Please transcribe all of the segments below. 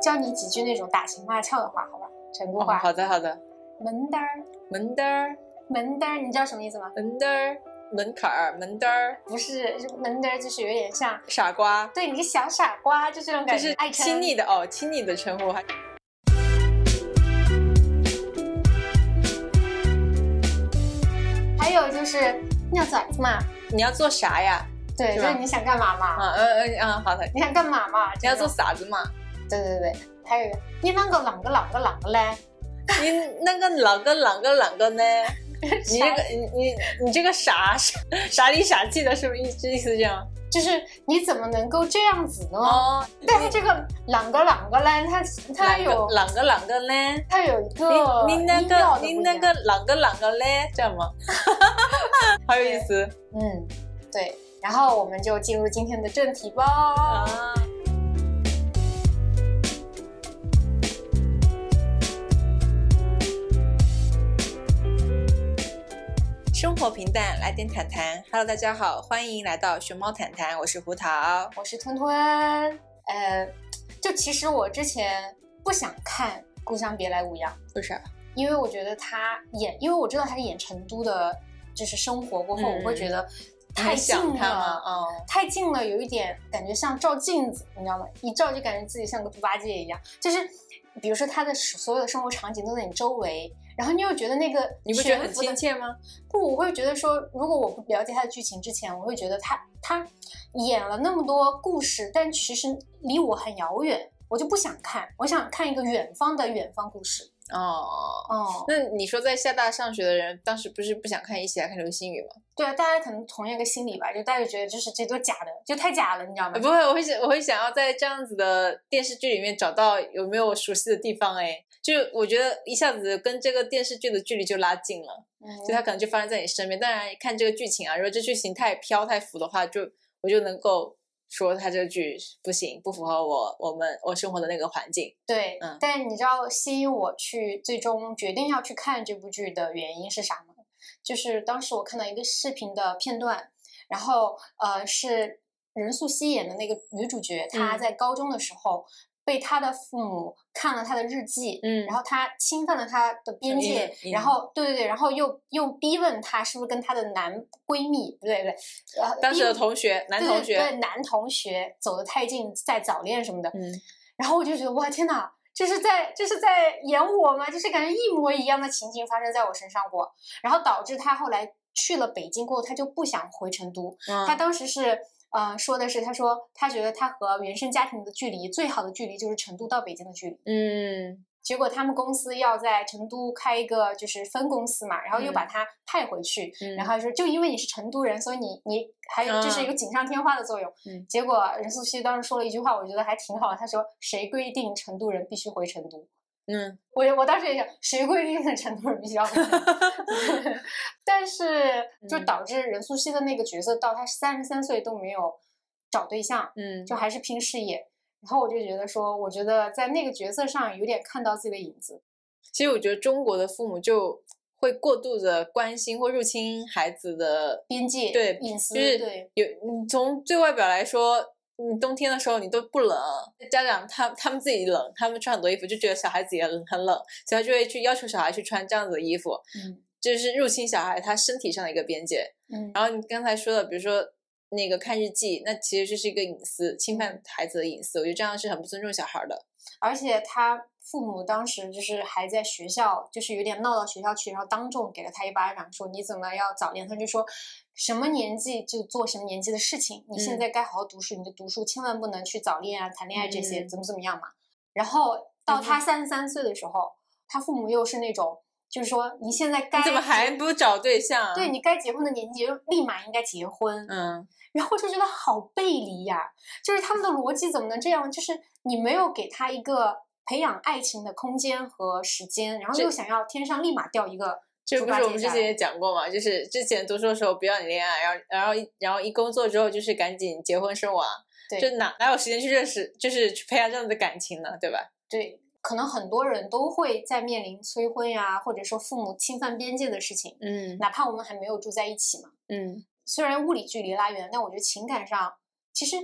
教你几句那种打情骂俏的话，好吧？成都哦话。好的好的，门单儿，门单儿门单儿，你知道什么意思吗？门单儿门槛儿门单儿不是，是门单儿就是有点像，傻瓜，对你个小傻瓜，就这种就感觉，就是亲昵的哦，亲昵的称呼还。还有就是尿崽子嘛，你要做啥呀？对，就是你想干嘛嘛？啊嗯嗯嗯，好的，你想干嘛嘛？你要做这种啥子嘛？对对对，还有一个你啷个啷个啷个啷个嘞？你那个啷个啷个啷个呢？你这个你你你这个傻傻傻里傻气的，是不是意思意思这样？就是你怎么能够这样子呢？哦，但是这个啷个啷个嘞，它它有啷个啷个呢？它有一个你你那个你那个啷个啷个嘞？这样吗？好有意思嗯，对。然后我们就进入今天的正题吧。啊！生活平淡，来点谈谈。Hello，大家好，欢迎来到熊猫谈谈，我是胡桃。我是吞吞，呃，就其实我之前不想看《故乡别来无恙》，为啥？因为我觉得他演，因为我知道他是演成都的，就是生活过后，嗯我会觉得太近？了。哦，太近了，有一点感觉像照镜子，你知道吗？一照就感觉自己像个猪八戒一样。就是，比如说他的所有的生活场景都在你周围，然后你又觉得那个你不觉得很亲切吗？不，我会觉得说，如果我不了解他的剧情之前，我会觉得他他演了那么多故事，但其实离我很遥远，我就不想看。我想看一个远方的远方故事。哦，哦，那你说在厦大上学的人，当时不是不想看《一起来看流星雨》吗？对啊，大家可能同样一个心理吧，就大家觉得就是这都假的，就太假了，你知道吗呃？不会，我会想，我会想要在这样子的电视剧里面找到有没有我熟悉的地方。哎，就我觉得一下子跟这个电视剧的距离就拉近了，嗯就它可能就发生在你身边。当然，看这个剧情啊，如果这剧情太飘太浮的话，就我就能够说他这个剧不行，不符合我我们我生活的那个环境。对，嗯但是你知道吸引我去最终决定要去看这部剧的原因是啥吗？就是当时我看到一个视频的片段，然后呃是任素汐演的那个女主角，她嗯在高中的时候。被她的父母看了她的日记，嗯。然后她侵犯了她的边界，嗯然后对对对，然后又又逼问她是不是跟她的男闺蜜，不对不对，呃，当时的同学，男同学，对对男同学走得太近，在早恋什么的，嗯，然后我就觉得哇天哪，这是在这是在演我吗？就是感觉一模一样的情景发生在我身上过，然后导致他后来去了北京过后，他就不想回成都。他嗯当时是呃说的是，他说他觉得他和原生家庭的距离最好的距离就是成都到北京的距离。嗯结果他们公司要在成都开一个就是分公司嘛，然后又把他派回去，嗯，然后说就因为你是成都人，所以你你还有就是一个锦上添花的作用。嗯结果任素汐当时说了一句话，我觉得还挺好的。她说：“谁规定成都人必须回成都嗯？”我我当时也想，谁规定成都人必须要回成都？但是就嗯导致任素汐的那个角色到她三十三岁都没有找对象，嗯，就还是拼事业。然后我就觉得说，我觉得在那个角色上有点看到自己的影子。其实我觉得中国的父母就会过度的关心或入侵孩子的边界对隐私就是对有你从最外表来说，你冬天的时候你都不冷，家长他他们自己冷，他们穿很多衣服就觉得小孩子也很很冷，所以他就会去要求小孩去穿这样子的衣服，嗯就是入侵小孩他身体上的一个边界。嗯然后你刚才说的，比如说那个看日记，那其实就是一个隐私，侵犯孩子的隐私，我觉得这样是很不尊重小孩的。而且他父母当时就是还在学校，就是有点闹到学校去，然后当众给了他一巴掌，说你怎么要早恋？他就说什么年纪就做什么年纪的事情，你现嗯在该好好读书，你就读书，千万不能去早恋啊、谈恋爱这些，嗯怎么怎么样嘛。然后到嗯他三十三岁的时候，他父母又是那种，就是说你现在该怎么还不找对象？对，你该结婚的年纪就立马应该结婚，嗯，然后就觉得好背离呀、就是他们的逻辑怎么能这样？就是你没有给他一个培养爱情的空间和时间，然后又想要天上立马掉一个猪这不是我们之前也讲过嘛？就是之前读书的时候不要你恋爱，然后然后一然后一工作之后就是赶紧结婚生娃，对就哪哪有时间去认识，就是去培养这样的感情呢？对吧？对，可能很多人都会在面临催婚呀，或者说父母侵犯边界的事情，嗯哪怕我们还没有住在一起嘛，嗯虽然物理距离拉远，但我觉得情感上，其实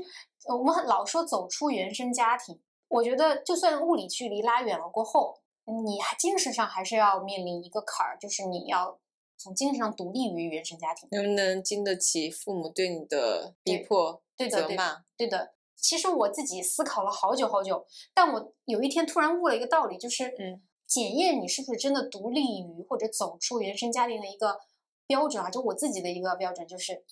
呃我们很老说走出原生家庭。我觉得就算物理距离拉远了过后，你还精神上还是要面临一个坎儿，就是你要从精神上独立于原生家庭。能不能经得起父母对你的逼迫、对的，对的，责骂？对的。其实我自己思考了好久好久，但我有一天突然悟了一个道理，就是，嗯，检验你是不是真的独立于或者走出原生家庭的一个标准啊，就我自己的一个标准，就是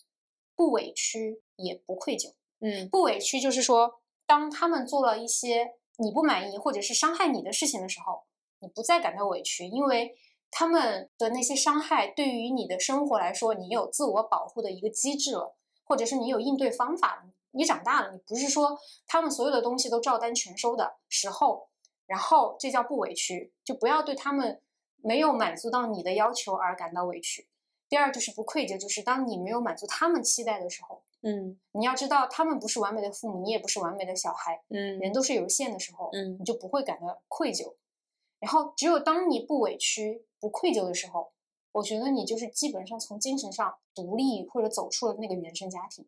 不委屈也不愧疚。嗯不委屈就是说，当他们做了一些你不满意或者是伤害你的事情的时候，你不再感到委屈，因为他们的那些伤害对于你的生活来说，你有自我保护的一个机制了，或者是你有应对方法了。你长大了，你不是说他们所有的东西都照单全收的时候，然后这叫不委屈，就不要对他们没有满足到你的要求而感到委屈。第二就是不愧疚，就是当你没有满足他们期待的时候，嗯你要知道，他们不是完美的父母，你也不是完美的小孩，嗯人都是有限的时候，嗯你就不会感到愧疚。然后，只有当你不委屈、不愧疚的时候，我觉得你就是基本上从精神上独立或者走出了那个原生家庭，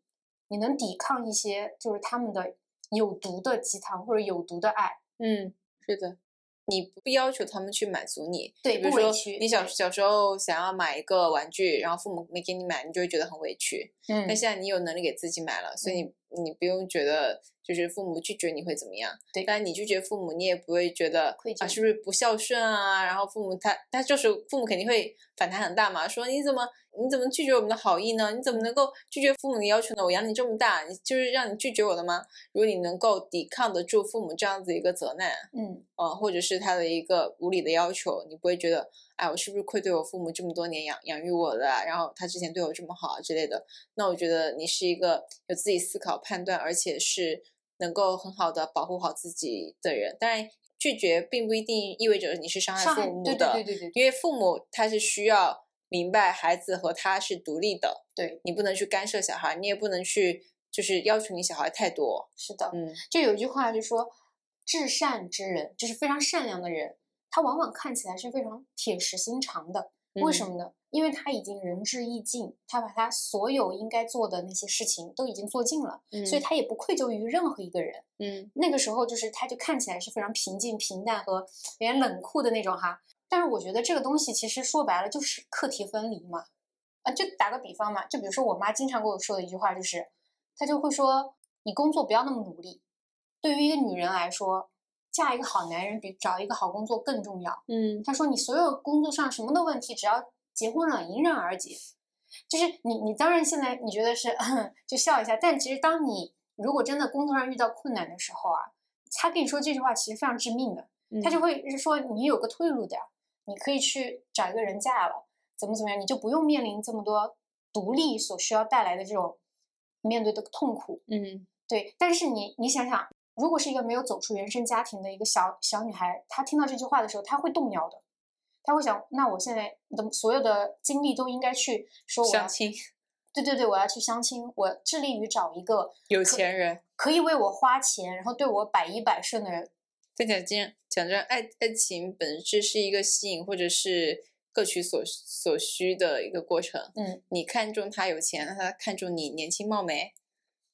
你能抵抗一些就是他们的有毒的鸡汤或者有毒的爱。嗯，是的。你不要求他们去满足你，对比如说不委屈你小小时候想要买一个玩具，然后父母没给你买，你就会觉得很委屈。嗯但现在你有能力给自己买了，所以你你不用觉得就是父母拒绝你会怎么样。对但你拒绝父母，你也不会觉得愧疚啊是不是不孝顺啊？然后父母他他就是父母肯定会反弹很大嘛，说你怎么你怎么拒绝我们的好意呢？你怎么能够拒绝父母的要求呢？我养你这么大，你就是让你拒绝我的吗？如果你能够抵抗得住父母这样子一个责难，嗯呃，或者是他的一个无理的要求，你不会觉得，哎，我是不是愧对我父母这么多年养养育我的啊，然后他之前对我这么好啊之类的？那我觉得你是一个有自己思考判断，而且是能够很好的保护好自己的人。当然，拒绝并不一定意味着你是伤害父母的，对对对对对因为父母他是需要明白孩子和他是独立的，对，你不能去干涉小孩，你也不能去就是要求你小孩太多，是的。嗯就有一句话就说，至善之人，就是非常善良的人，他往往看起来是非常铁石心肠的。为什嗯么呢？因为他已经仁至义尽，他把他所有应该做的那些事情都已经做尽了，嗯所以他也不愧疚于任何一个人。嗯那个时候，就是他就看起来是非常平静、平淡和有点冷酷的那种哈。但是我觉得这个东西其实说白了就是课题分离嘛。啊，就打个比方嘛，就比如说我妈经常跟我说的一句话就是，她就会说你工作不要那么努力。对于一个女人来说，嫁一个好男人比找一个好工作更重要。嗯她说你所有工作上什么的问题，只要结婚了迎刃而解。就是你，你当然现在你觉得是 就笑一下，但其实当你如果真的工作上遇到困难的时候啊，他跟你说这句话其实非常致命的，嗯，他就会是说你有个退路的，你可以去找一个人嫁了，怎么怎么样，你就不用面临这么多独立所需要带来的这种面对的痛苦。嗯对，但是你你想想，如果是一个没有走出原生家庭的一个小小女孩，她听到这句话的时候，她会动摇的，她会想，那我现在的所有的精力都应该去说我要相，亲对对对，我要去相亲，我致力于找一个有钱人。可以为我花钱，然后对我百依百顺的人。但讲真，讲真，爱爱情本质是一个吸引或者是各取所所需的一个过程。嗯，你看中他有钱，那他看中你年轻貌美，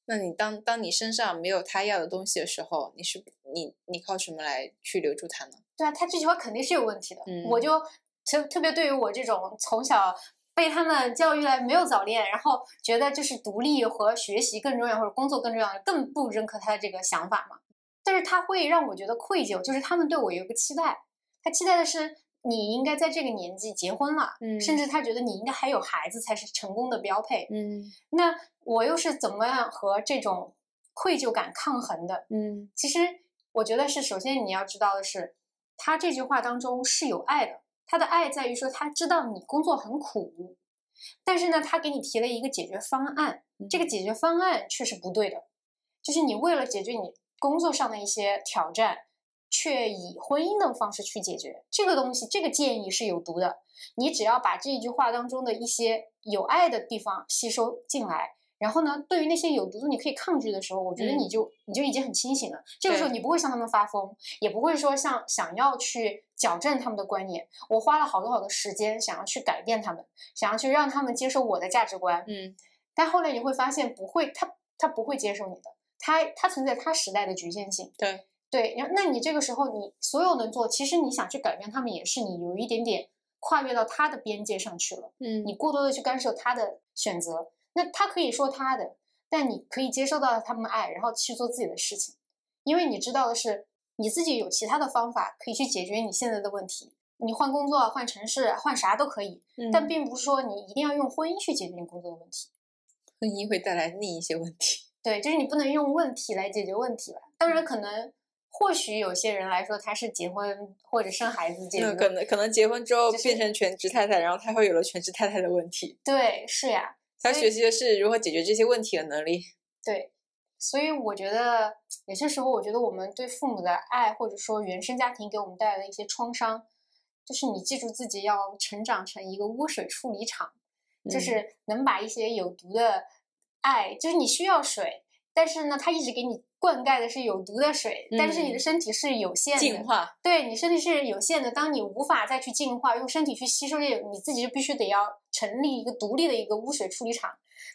那你当当你身上没有他要的东西的时候，你是你你靠什么来去留住他呢？对啊，他这句话肯定是有问题的。嗯我就特特别对于我这种从小被他们教育来没有早恋，然后觉得就是独立和学习更重要，或者工作更重要，更不认可他的这个想法嘛。但是他会让我觉得愧疚，就是他们对我有一个期待，他期待的是你应该在这个年纪结婚了，嗯甚至他觉得你应该还有孩子才是成功的标配。嗯那我又是怎么样和这种愧疚感抗衡的？嗯其实我觉得是，首先你要知道的是，他这句话当中是有爱的。他的爱在于说，他知道你工作很苦，但是呢，他给你提了一个解决方案。这个解决方案却是不对的，就是你为了解决你工作上的一些挑战，却以婚姻的方式去解决这个东西，这个建议是有毒的。你只要把这句话当中的一些有爱的地方吸收进来，然后呢，对于那些有毒的你可以抗拒的时候，我觉得嗯你就、你就已经很清醒了。这个时候你不会向他们发疯，也不会说像想要去矫正他们的观念。我花了好多好多时间想要去改变他们，想要去让他们接受我的价值观，嗯但后来你会发现不会，他他不会接受你的，他他存在他时代的局限性。对，对，然后那你这个时候你所有能做，其实你想去改变他们，也是你有一点点跨越到他的边界上去了。嗯你过多的去干涉他的选择，那他可以说他的，但你可以接受到他们爱，然后去做自己的事情，因为你知道的是你自己有其他的方法可以去解决你现在的问题。你换工作、换城市、换啥都可以，嗯但并不是说你一定要用婚姻去解决你工作的问题。婚姻会带来另一些问题。对，就是你不能用问题来解决问题吧。当然，可能或许有些人来说，他是结婚或者生孩子解决那可能可能结婚之后就变成全职太太，然后他会有了全职太太的问题。对，是呀，他学习的是如何解决这些问题的能力。对，所以我觉得有些时候，我觉得我们对父母的爱，或者说原生家庭给我们带来的一些创伤，就是你记住自己要成长成一个污水处理厂，就嗯是能把一些有毒的爱，就是你需要水，但是呢，它一直给你灌溉的是有毒的水，但是你的嗯身体是有限的，对你身体是有限的，当你无法再去净化，用身体去吸收这个，你自己就必须得要成立一个独立的一个污水处理厂。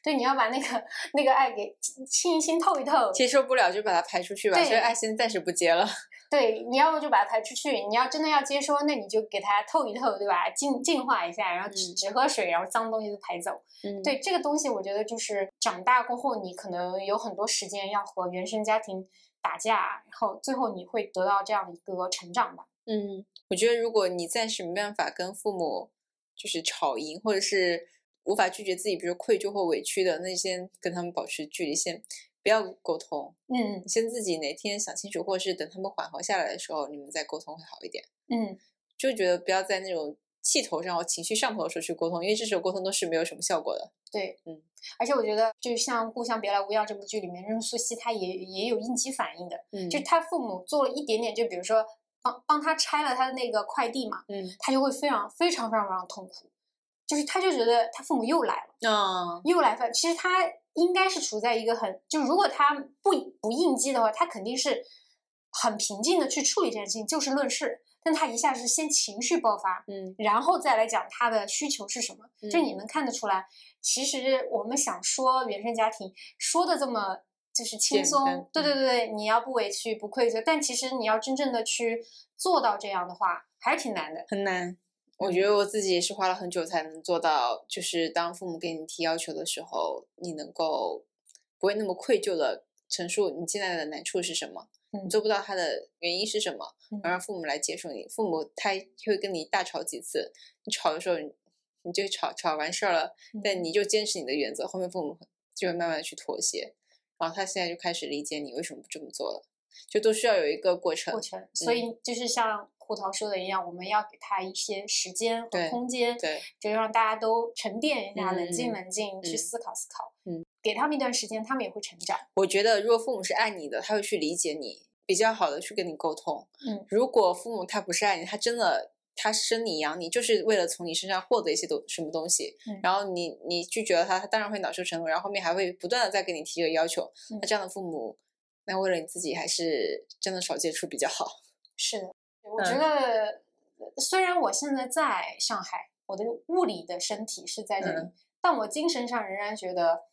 对，你要把那个那个爱给清一清、透一透。接受不了就把它排出去吧。对所以爱先暂时不接了。对，你要不就把它排出去，你要真的要接收，那你就给它透一透，对吧？净净化一下，然后只嗯只喝水，然后脏东西都排走。嗯，对这个东西，我觉得就是长大过后，你可能有很多时间要和原生家庭打架，然后最后你会得到这样的一个成长吧。嗯，我觉得如果你暂时没办法跟父母就是吵赢，或者是无法拒绝自己，比如愧疚或委屈的，那先跟他们保持距离，先不要沟通，嗯。你先自己哪天想清楚，或者是等他们缓和下来的时候，你们再沟通会好一点。嗯，就觉得不要在那种气头上或情绪上头的时候去沟通，因为这时候沟通都是没有什么效果的。对，嗯，而且我觉得，就像《故乡别来无恙》这部剧里面，任素汐她也也有应激反应的，嗯。就她父母做了一点点，就比如说帮帮她拆了她的那个快递嘛，嗯。她就会非常非常非常非常痛苦，就是他就觉得他父母又来了，嗯，又来犯，其实他应该是处在一个很，就如果他不不应激的话，他肯定是很平静的去处理这件事情，就事论事，但他一下是先情绪爆发，嗯然后再来讲他的需求是什么，就嗯你能看得出来，其实我们想说原生家庭说的这么就是轻松对对对，你要不委屈不愧疚，但其实你要真正的去做到这样的话，还是挺难的。很难。我嗯觉得我自己也是花了很久才能做到，就是当父母给你提要求的时候，你能够不会那么愧疚的陈述你现在的难处是什么，你嗯做不到他的原因是什么，嗯然后让父母来接受你。父母他会跟你大吵几次，你吵的时候你你就吵吵完事儿了，但嗯你就坚持你的原则，后面父母就会慢慢的去妥协，然后他现在就开始理解你为什么不这么做了，就都需要有一个过程。过程，所以就是像胡桃说的一样，我们要给他一些时间和空间，对，就让大家都沉淀一下，冷静嗯冷静，去嗯思考思考。嗯，给他们一段时间，他们也会成长。我觉得如果父母是爱你的，他会去理解你，比较好的去跟你沟通。嗯，如果父母他不是爱你，他真的他生你养你，就是为了从你身上获得一些东什么东西，嗯然后你你拒绝了他，他当然会恼羞成怒，然后后面还会不断的再给你提这个要求。嗯那这样的父母，那为了你自己，还是真的少接触比较好。是的，我觉嗯得虽然我现在在上海，我的物理的身体是在这里，嗯但我精神上仍然觉得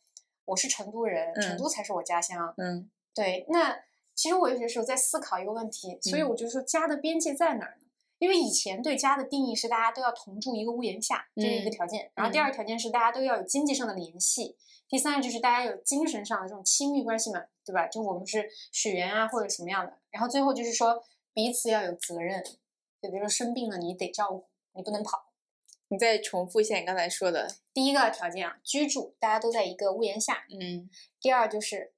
我是成都人，成嗯都才是我家乡。嗯对，那其实我有些时候在思考一个问题，所以嗯我就说家的边界在哪儿呢？因为以前对家的定义是大家都要同住一个屋檐下，这是一个嗯条件。然后第二个条件是大家都要有经济上的联系，第三个就是大家有精神上的这种亲密关系嘛，对吧？就我们是血缘啊或者什么样的。然后最后就是说彼此要有责任，就比如说生病了你得照顾，你不能跑。你再重复一下你刚才说的。第一个条件啊，居住大家都在一个屋檐下。嗯第二就是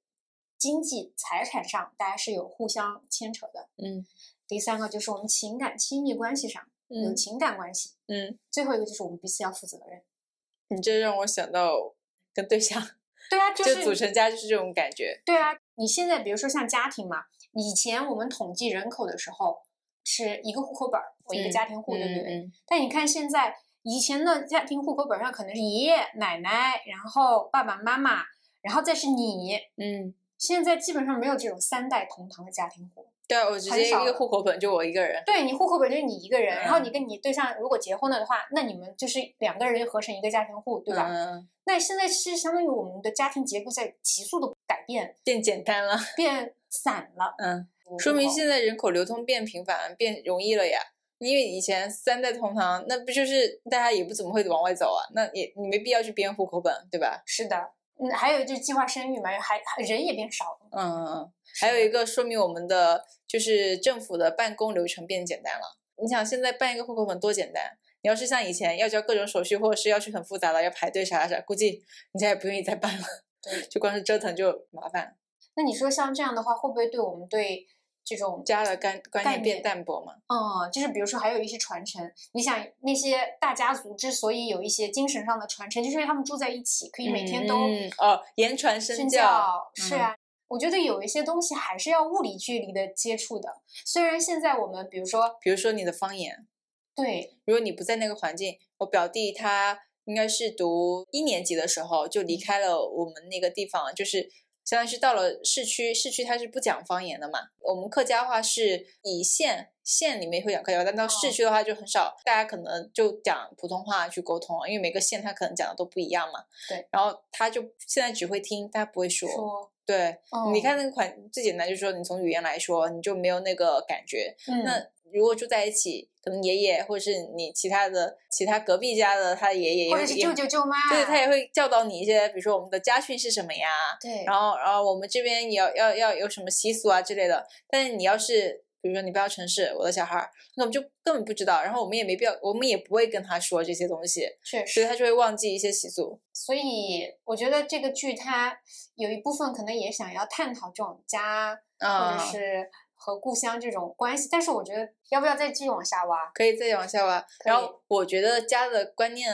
经济财产上大家是有互相牵扯的。嗯第三个就是我们情感亲密关系上有嗯情感关系，嗯，最后一个就是我们彼此要负责任。你这让我想到跟对象对啊，就就是组成家就是这种感觉。对啊，你现在比如说像家庭嘛，以前我们统计人口的时候是一个户口本儿为一个嗯家庭户，对不对？嗯但你看现在，以前的家庭户口本上可能是爷爷奶奶，然后爸爸妈妈，然后再是你。嗯，现在基本上没有这种三代同堂的家庭户。对啊，我直接一个户口本就我一个人。对你户口本就是你一个人，然后你嗯跟你对象如果结婚了的话，那你们就是两个人合成一个家庭户，对吧？嗯，那现在是相当于我们的家庭结构在急速的改变，变简单了。变散了。嗯说明现在人口流通变频繁、变容易了呀。因为以前三代同堂，那不就是大家也不怎么会往外走啊？那也你没必要去编户口本，对吧？是的，嗯，还有就是计划生育嘛，还还人也变少了。嗯嗯嗯。还有一个说明我们的就是政府的办公流程变简单了。你想现在办一个户口本多简单？你要是像以前要交各种手续，或者是要去很复杂的要排队啥啥啥，估计人家也不愿意再办了。对，就光是折腾就麻烦。那你说像这样的话，会不会对我们对这种家的观观念变淡薄嘛？嗯，就是比如说还有一些传承，你想那些大家族之所以有一些精神上的传承，就是因为他们住在一起，可以每天都哦言传身教。是啊，我觉得有一些东西还是要物理距离的接触的。虽然现在我们比如说，比如说你的方言，对，如果你不在那个环境，我表弟他应该是读一年级的时候就离开了我们那个地方，就是。相当于是到了市区，市区它是不讲方言的嘛。我们客家话是以县县里面会讲客家话，但到市区的话就很少，大家可能就讲普通话去沟通了，因为每个县它可能讲的都不一样嘛。对。然后他就现在只会听，他不会说。说。对。你看那个款最简单，就是说你从语言来说，你就没有那个感觉。嗯。那。如果住在一起，可能爷爷或者是你其他的其他隔壁家的他的爷爷，或者是舅舅舅妈，对他也会教导你一些，比如说我们的家训是什么呀？对，然后然后我们这边也要要要有什么习俗啊之类的。但是你要是比如说你不要城市，我的小孩儿，那我们就根本不知道，然后我们也没必要，我们也不会跟他说这些东西，确实，所以他就会忘记一些习俗。所以我觉得这个剧它有一部分可能也想要探讨这种家，或者是。和故乡这种关系，但是我觉得要不要再继续往下挖？可以再往下挖。然后我觉得家的观念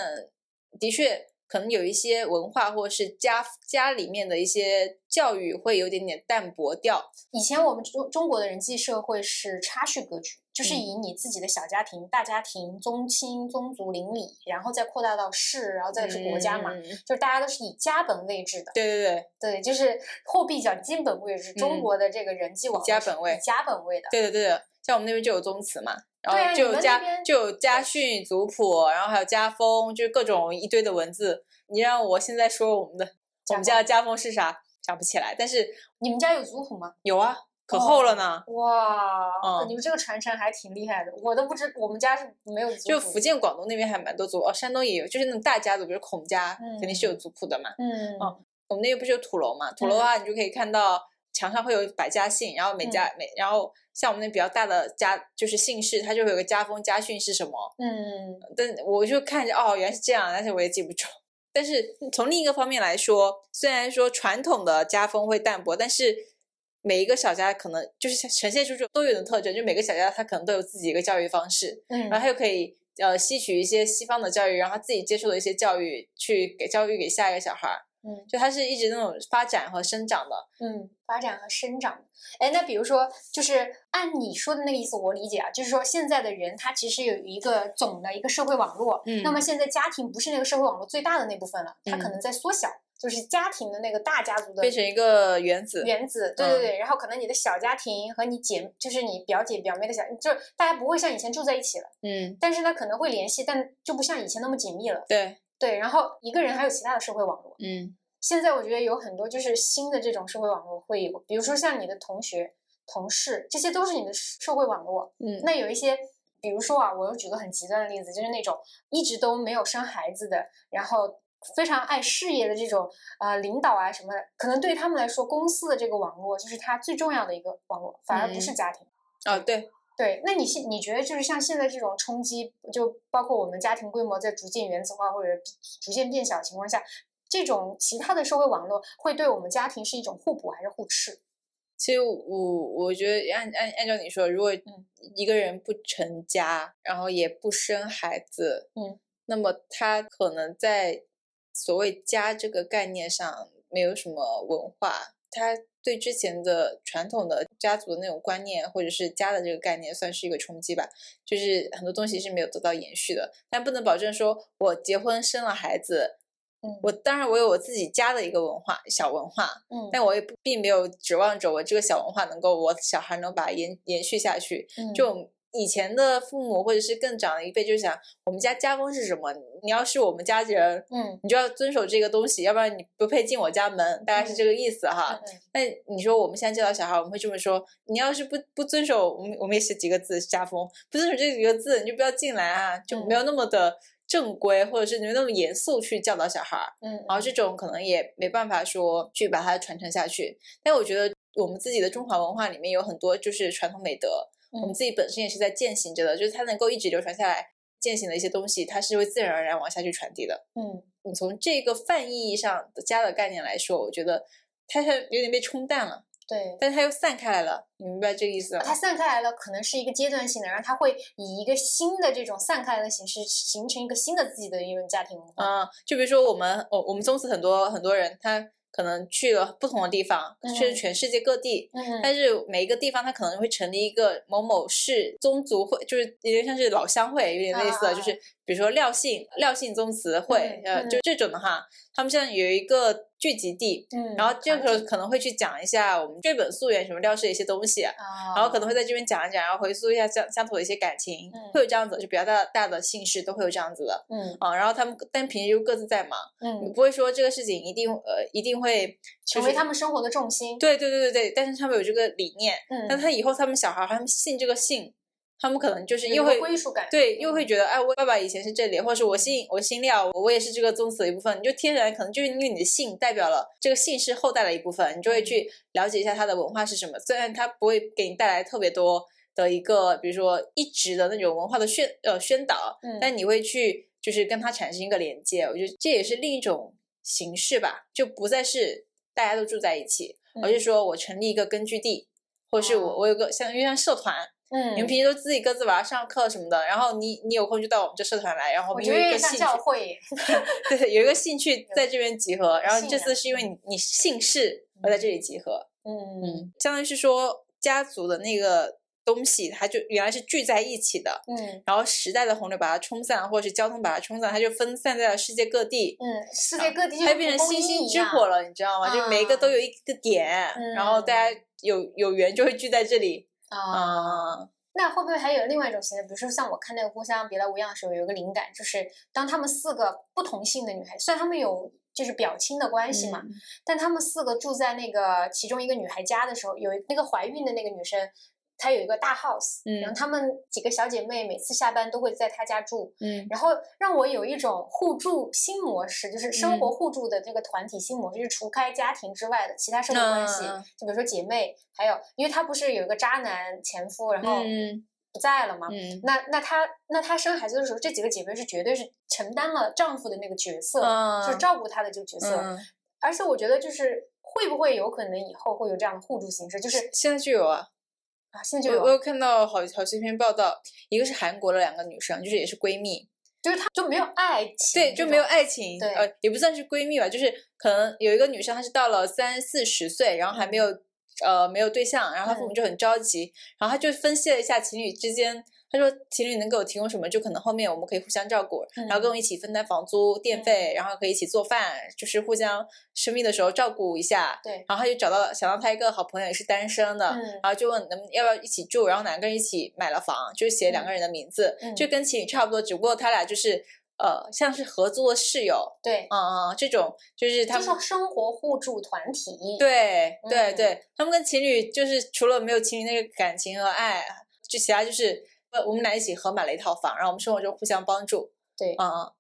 的确。可能有一些文化或者是家家里面的一些教育会有点点淡薄掉。以前我们中中国的人际社会是差序格局，就是以你自己的小家庭、大家庭、宗亲、宗族、邻里，然后再扩大到市，然后再是国家嘛，就是大家都是以家本位制的。对对对对，就是货币叫金本位制，中国的这个人际网家本位，家本位的。对对对的，像我们那边就有宗祠嘛。然后就有家就有家训族谱，然后还有家风，就是各种一堆的文字。你让我现在说我们的我们家的家风是啥，想不起来。但是你们家有族谱吗？有啊，可厚了呢。哇，你们这个传承还挺厉害的，我都不知我们家是没有。就福建、广东那边还蛮多族哦，山东也有，就是那种大家族，比如孔家，肯定是有族谱的嘛。嗯。哦，我们那边不是有土楼嘛？土楼的话，你就可以看到墙上会有百家姓，然后每家每然后。像我们那比较大的家，就是姓氏，它就会有个家风家训是什么？嗯，但我就看着哦，原来是这样，但是我也记不住。但是从另一个方面来说，虽然说传统的家风会淡薄，但是每一个小家可能就是呈现出这种多元的特征，就每个小家他可能都有自己一个教育方式，嗯，然后他又可以呃吸取一些西方的教育，然后他自己接受的一些教育去给教育给下一个小孩儿。嗯，就他是一直那种发展和生长的，嗯，发展和生长。哎，那比如说，就是按你说的那个意思，我理解啊，就是说现在的人他其实有一个总的一个社会网络，嗯，那么现在家庭不是那个社会网络最大的那部分了，它可能在缩小，就是家庭的那个大家族的变成一个原子，原子，对对对。然后可能你的小家庭和你姐，就是你表姐表妹的小，就是大家不会像以前住在一起了，嗯，但是呢可能会联系，但就不像以前那么紧密了，对。对，然后一个人还有其他的社会网络，嗯，现在我觉得有很多就是新的这种社会网络会有，比如说像你的同学、同事，这些都是你的社会网络，嗯，那有一些，比如说啊，我又举个很极端的例子，就是那种一直都没有生孩子的，然后非常爱事业的这种呃领导啊什么的，可能对他们来说，公司的这个网络就是他最重要的一个网络，反而不是家庭，啊，对。对，那你现你觉得就是像现在这种冲击，就包括我们家庭规模在逐渐原子化或者逐渐变小的情况下，这种其他的社会网络会对我们家庭是一种互补还是互斥？其实我我觉得按按按照你说，如果一个人不成家，然后也不生孩子，嗯，那么他可能在所谓家这个概念上没有什么文化，他。对之前的传统的家族的那种观念，或者是家的这个概念，算是一个冲击吧。就是很多东西是没有得到延续的，但不能保证说我结婚生了孩子，嗯，我当然我有我自己家的一个文化小文化，嗯，但我也并没有指望着我这个小文化能够我小孩能把它延延续下去。嗯，就以前的父母或者是更长的一辈，就想我们家家风是什么？你要是我们家人，嗯你就要遵守这个东西，要不然你不配进我家门，大概是这个意思哈。嗯那你说我们现在教导小孩，我们会这么说：你要是不不遵守，我们我们也写几个字家风，不遵守这几个字，你就不要进来啊，就没有那么的正规，或者是没有那么严肃去教导小孩。嗯，然后这种可能也没办法说去把它传承下去。但我觉得我们自己的中华文化里面有很多就是传统美德，我们嗯自己本身也是在践行着的，就是它能够一直流传下来，践行的一些东西，它是会自然而然往下去传递的。嗯你从这个泛意义上的家的概念来说，我觉得它是有点被冲淡了，对。但是它又散开来了，你明白这个意思吗？它散开来了，可能是一个阶段性的，然后它会以一个新的这种散开来的形式，形成一个新的自己的一种家庭文化。嗯，就比如说我们我我们宗祠很多很多人，他可能去了不同的地方，甚至嗯。全世界各地，嗯。但是每一个地方，它可能会成立一个某某市宗族会，就是有点像是老乡会，有点类似的，啊就是比如说廖姓廖姓宗祠会，呃，就这种的哈，他们现在有一个聚集地，嗯，然后这个时候可能会去讲一下我们追本溯源什么廖氏的一些东西，啊，然后可能会在这边讲一讲，然后回溯一下乡乡土的一些感情，嗯会有这样子，就比较大大的姓氏都会有这样子的嗯啊，然后他们但平时就各自在忙，你嗯，不会说这个事情一定呃一定会就成为他们生活的重心。对对对对对，但是他们有这个理念，嗯，但他以后他们小孩他们信这个姓，他们可能就是又会归属感。对，又会嗯。觉得哎，我爸爸以前是这里，或者是我姓我姓廖，我我也是这个宗祠的一部分，你就天然可能就是因为你的姓代表了这个姓氏后代的一部分，你就会嗯。去了解一下它的文化是什么，虽然它不会给你带来特别多的一个，比如说一直的那种文化的宣呃宣导，嗯。但你会去就是跟它产生一个连接，我觉得这也是另一种形式吧，就不再是大家都住在一起，而是说我成立一个根据地，或者是我哦。我有个像因为像社团。嗯，你们平时都自己各自玩上课什么的，然后你你有空就到我们这社团来，然后我们有一个兴趣，教 会。对，有一个兴趣在这边集合，然后这次是因为你你姓氏而在这里集合，嗯嗯，相当于是说家族的那个东西，它就原来是聚在一起的，嗯然后时代的洪流把它冲散，或者是交通把它冲散，它就分散在了世界各地。嗯，世界各地就它就变成星星之火了，你知道吗？就每一个都有一个点，然后大家有有缘就会聚在这里啊。啊。那会不会还有另外一种形式？比如说像我看那个《故乡别来无恙》的时候，有一个灵感，就是当他们四个不同姓的女孩，虽然她们有就是表亲的关系嘛，嗯但她们四个住在那个其中一个女孩家的时候，有一那个怀孕的那个女生，她有一个大 house，、嗯。然后她们几个小姐妹每次下班都会在她家住，嗯。然后让我有一种互助新模式，就是生嗯。活互助的这个团体新模式，就是除开家庭之外的其他生活关系，嗯就比如说姐妹，还有因为她不是有一个渣男前夫，然后嗯不在了嘛，嗯。那那她那她生孩子的时候，这几个姐妹是绝对是承担了丈夫的那个角色，就是嗯。照顾她的这个角色，嗯，而且我觉得就是会不会有可能以后会有这样的互助形式，就是现在就有啊。啊，现在就有，我我有看到好好些篇报道，一个是韩国的两个女生，就是也是闺蜜，就是她就没有爱情，对，就没有，爱情，对呃，也不算是闺蜜吧，就是可能有一个女生，她是到了三四十岁，然后还没有、呃没有对象，然后她父母嗯就很着急，然后她就分析了一下情侣之间。她说：“情侣能给我提供什么？就可能后面我们可以互相照顾，然后跟我一起分担房租、电嗯费，然后可以一起做饭，就是互相生病的时候照顾一下。对，然后他就找到了想到他一个好朋友也是单身的，嗯然后就问能要不要一起住，然后两个人一起买了房，就是写两个人的名字，嗯就跟情侣差不多，只不过他俩就是呃像是合租的室友，对，嗯嗯，这种就是他们就是生活互助团体，对对嗯对，他们跟情侣就是除了没有情侣那个感情和爱，就其他就是呃我们俩一起合买了一套房，然后我们生活中互相帮助，对嗯嗯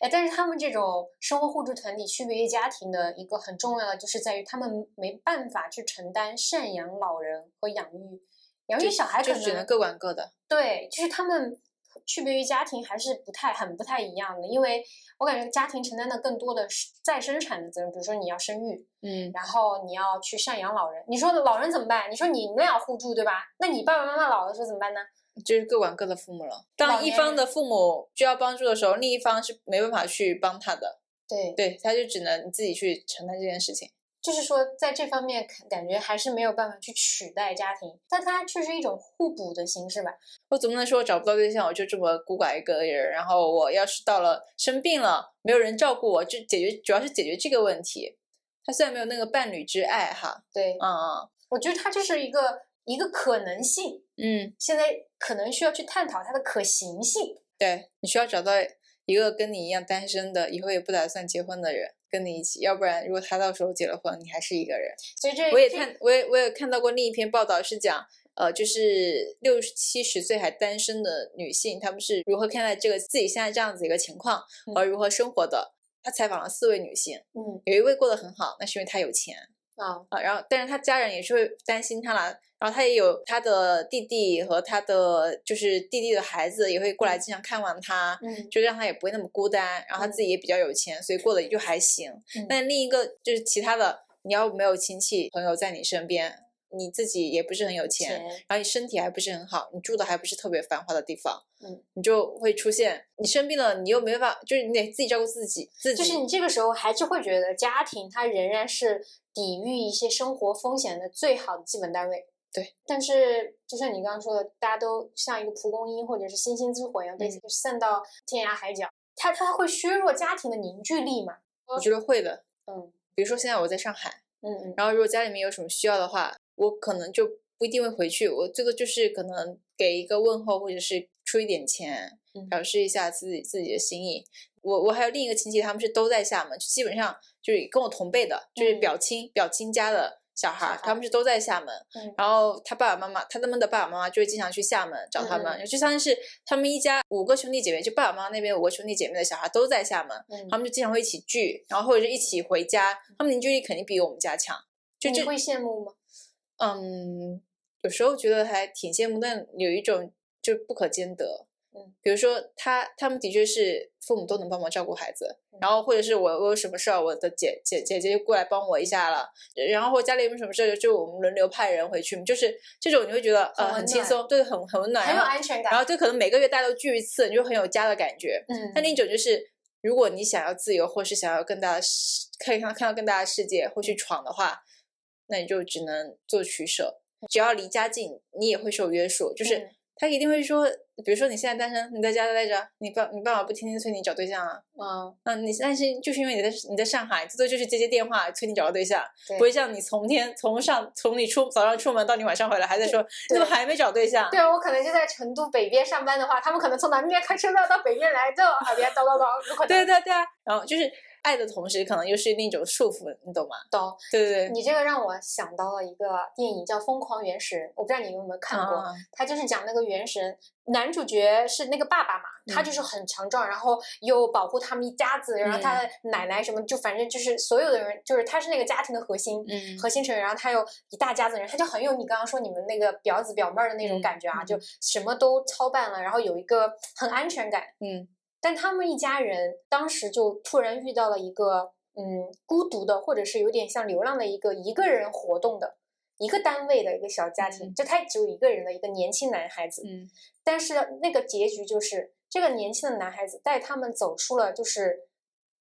哎，但是他们这种生活互助团体区别于家庭的一个很重要的，就是在于他们没办法去承担赡养老人和养育养育小孩，可能就只能各管各的，对，就是他们区别于家庭还是不太很不太一样的，因为我感觉家庭承担的更多的是再生产的责任，比如说你要生育，嗯然后你要去赡养老人。你说老人怎么办？你说你们俩互助对吧？那你爸爸妈妈老了时候怎么办呢？就是各管各的父母了。当一方的父母需要帮助的时候，另一方是没办法去帮他的，对，对，他就只能自己去承担这件事情。就是说在这方面感感觉还是没有办法去取代家庭，但它却是一种互补的形式吧。我总不能说我找不到对象，我就这么孤寡一个人，然后我要是到了生病了，没有人照顾我，就解决主要是解决这个问题。他虽然没有那个伴侣之爱哈，对，嗯嗯，我觉得他就是一个一个可能性，嗯，现在可能需要去探讨它的可行性。对你需要找到一个跟你一样单身的，以后也不打算结婚的人跟你一起，要不然如果他到时候结了婚，你还是一个人。所以这我也看，我也我也看到过另一篇报道，是讲，呃，就是六七十岁还单身的女性，她们是如何看待这个自己现在这样子一个情况嗯和如何生活的。他采访了四位女性，嗯有一位过得很好，那是因为她有钱啊啊，然后但是她家人也是会担心她啦。然后他也有他的弟弟和他的就是弟弟的孩子也会过来经常看望他，嗯就让他也不会那么孤单。然后他自己也比较有钱，所以过得也就还行。嗯但另一个就是其他的，你要没有亲戚朋友在你身边，你自己也不是很有钱，钱然后你身体还不是很好，你住的还不是特别繁华的地方，嗯，你就会出现你生病了，你又没办法，就是你得自己照顾自己，自己就是你这个时候还是会觉得家庭它仍然是抵御一些生活风险的最好的基本单位。对，但是就像你刚刚说的，大家都像一个蒲公英或者是星星之火一样被嗯散到天涯海角，它它会削弱家庭的凝聚力嘛？我觉得会的。嗯比如说现在我在上海，嗯嗯然后如果家里面有什么需要的话，我可能就不一定会回去，我最多就是可能给一个问候，或者是出一点钱，嗯表示一下自己自己的心意。我我还有另一个亲戚，他们是都在厦门，就基本上就是跟我同辈的，就是嗯表亲、表亲家的小孩儿，他们是都在厦门。嗯然后他爸爸妈妈，他们的爸爸妈妈就会经常去厦门找他们，嗯就相当于是他们一家五个兄弟姐妹，就爸爸妈妈那边五个兄弟姐妹的小孩都在厦门，嗯他们就经常会一起聚，然后或者是一起回家，他们凝聚力肯定比我们家强。就这你会羡慕吗？嗯，有时候觉得还挺羡慕，但有一种就不可兼得。嗯，比如说他他们的确是父母都能帮忙照顾孩子，嗯然后或者是我我有什么事儿，我的姐姐姐姐就过来帮我一下了，然后或家里有什么事儿，就我们轮流派人回去，就是这种你会觉得呃很轻松，对，很很温暖，很有安全感。然后就可能每个月大家都聚一次，你就很有家的感觉。嗯，那另一种就是，如果你想要自由，或是想要更大的世，可以看看到更大的世界，或去闯的话，那你就只能做取舍。只要离家近，你也会受约束。就是嗯他一定会说，比如说你现在单身，你在家待着，你爸你爸爸不天天催你找对象啊？嗯，嗯，你但是就是因为你在你在上海，最多就是接接电话催你找个对象，对不会像你从天从上从你出早上出门到你晚上回来还在说你怎么还没找对象？对我可能就在成都北边上班的话，他们可能从南边开车到到北边来，就耳边叨叨叨，有可能对对对啊，然后就是爱的同时，可能又是另一种束缚，你懂吗？懂。对对对，你这个让我想到了一个电影叫《疯狂原始人》，我不知道你有没有看过。啊他就是讲那个原始人，男主角是那个爸爸嘛，他就是很强壮，然后又保护他们一家子，然后他的奶奶什么，就反正就是所有的人，就是他是那个家庭的核心。嗯核心成员，然后他有一大家子人，他就很有你刚刚说你们那个表子表妹儿的那种嗯感觉啊，嗯就什么都操办了，然后有一个很安全感。嗯但他们一家人当时就突然遇到了一个嗯孤独的，或者是有点像流浪的一个一个人活动的一个单位的一个小家庭，嗯就他只有一个人的一个年轻男孩子。嗯但是那个结局就是这个年轻的男孩子带他们走出了就是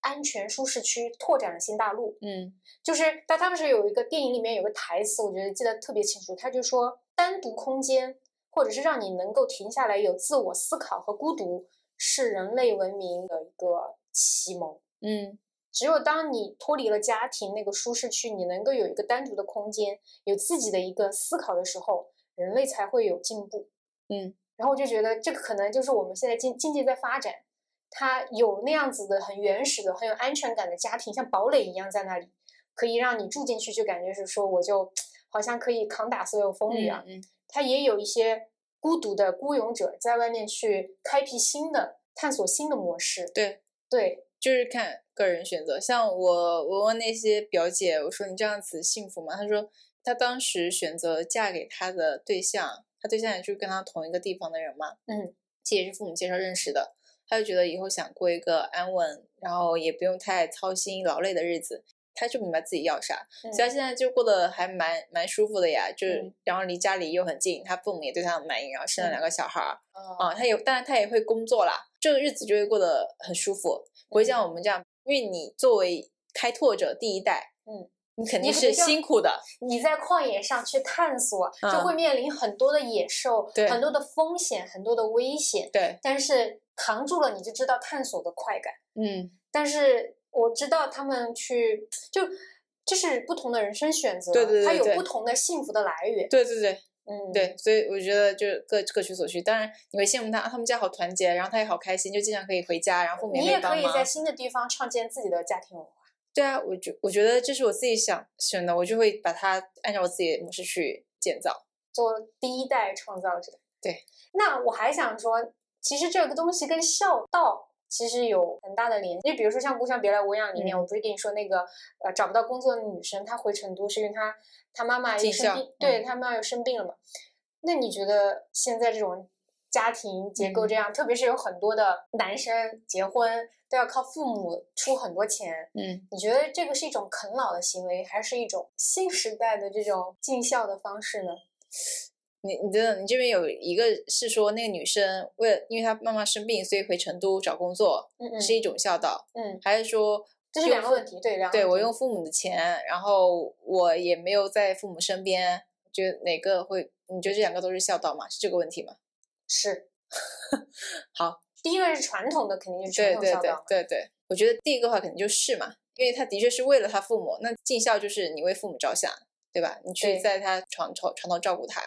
安全舒适区，拓展了新大陆。嗯就是但他们是有一个电影里面有个台词，我觉得记得特别清楚，他就说单独空间，或者是让你能够停下来有自我思考和孤独，是人类文明的一个启蒙。嗯只有当你脱离了家庭那个舒适区，你能够有一个单独的空间，有自己的一个思考的时候，人类才会有进步。嗯然后我就觉得这个可能就是我们现在经经济在发展，它有那样子的很原始的、很有安全感的家庭，像堡垒一样在那里，可以让你住进去，就感觉是说我就好像可以扛打所有风雨啊。嗯它也有一些孤独的孤勇者在外面去开辟新的、探索新的模式。对，对，就是看个人选择。像我，我问那些表姐，我说你这样子幸福吗？她说她当时选择嫁给她的对象，她对象也就是跟她同一个地方的人嘛，嗯，这也是父母介绍认识的。她就觉得以后想过一个安稳，然后也不用太操心劳累的日子。她就明白自己要啥，嗯所以他现在就过得还蛮蛮舒服的呀。就是、嗯然后离家里又很近，他父母也对他很满意，然后生了两个小孩儿。啊，啊，他也当然他也会工作啦，这个日子就会过得很舒服，不会像我们这样，因为你作为开拓者第一代，嗯，你肯定是辛苦的，你在旷野上去探索，就嗯会面临很多的野兽，对很多的风险，很多的危险。对，但是扛住了，你就知道探索的快感。嗯，但是我知道他们去就这是不同的人生选择，对对对对它有不同的幸福的来源。对对对，嗯，对，所以我觉得就是各各取所需。当然你会羡慕他，啊他们家好团结，然后他也好开心，就经常可以回家，然后父母你也可。以在新的地方创建自己的家庭文化。对啊，我觉我觉得这是我自己想选的，我就会把它按照我自己的模式去建造。做第一代创造者。对，那我还想说，其实这个东西跟孝道其实有很大的联系。就比如说像《故乡别来无恙》里面，嗯我不是跟你说那个呃找不到工作的女生，她回成都是因为她她妈妈尽孝又生病，对嗯她妈妈又生病了嘛。那你觉得现在这种家庭结构嗯这样，特别是有很多的男生结婚都要靠父母出很多钱，嗯，你觉得这个是一种啃老的行为，还是一种新时代的这种尽孝的方式呢？你你的你这边有一个是说那个女生为了因为她妈妈生病，所以回成都找工作，嗯嗯是一种孝道，嗯，还是说这是两个问题，对两个对我用父母的钱，然后我也没有在父母身边，觉得哪个会？你觉得这两个都是孝道吗？是这个问题吗？是 好，第一个是传统的，肯定就是传对对对统孝道对。对对，我觉得第一个话肯定就是嘛，因为他的确是为了他父母，那尽孝就是你为父母着想，对吧？你去在他床床床头照顾他。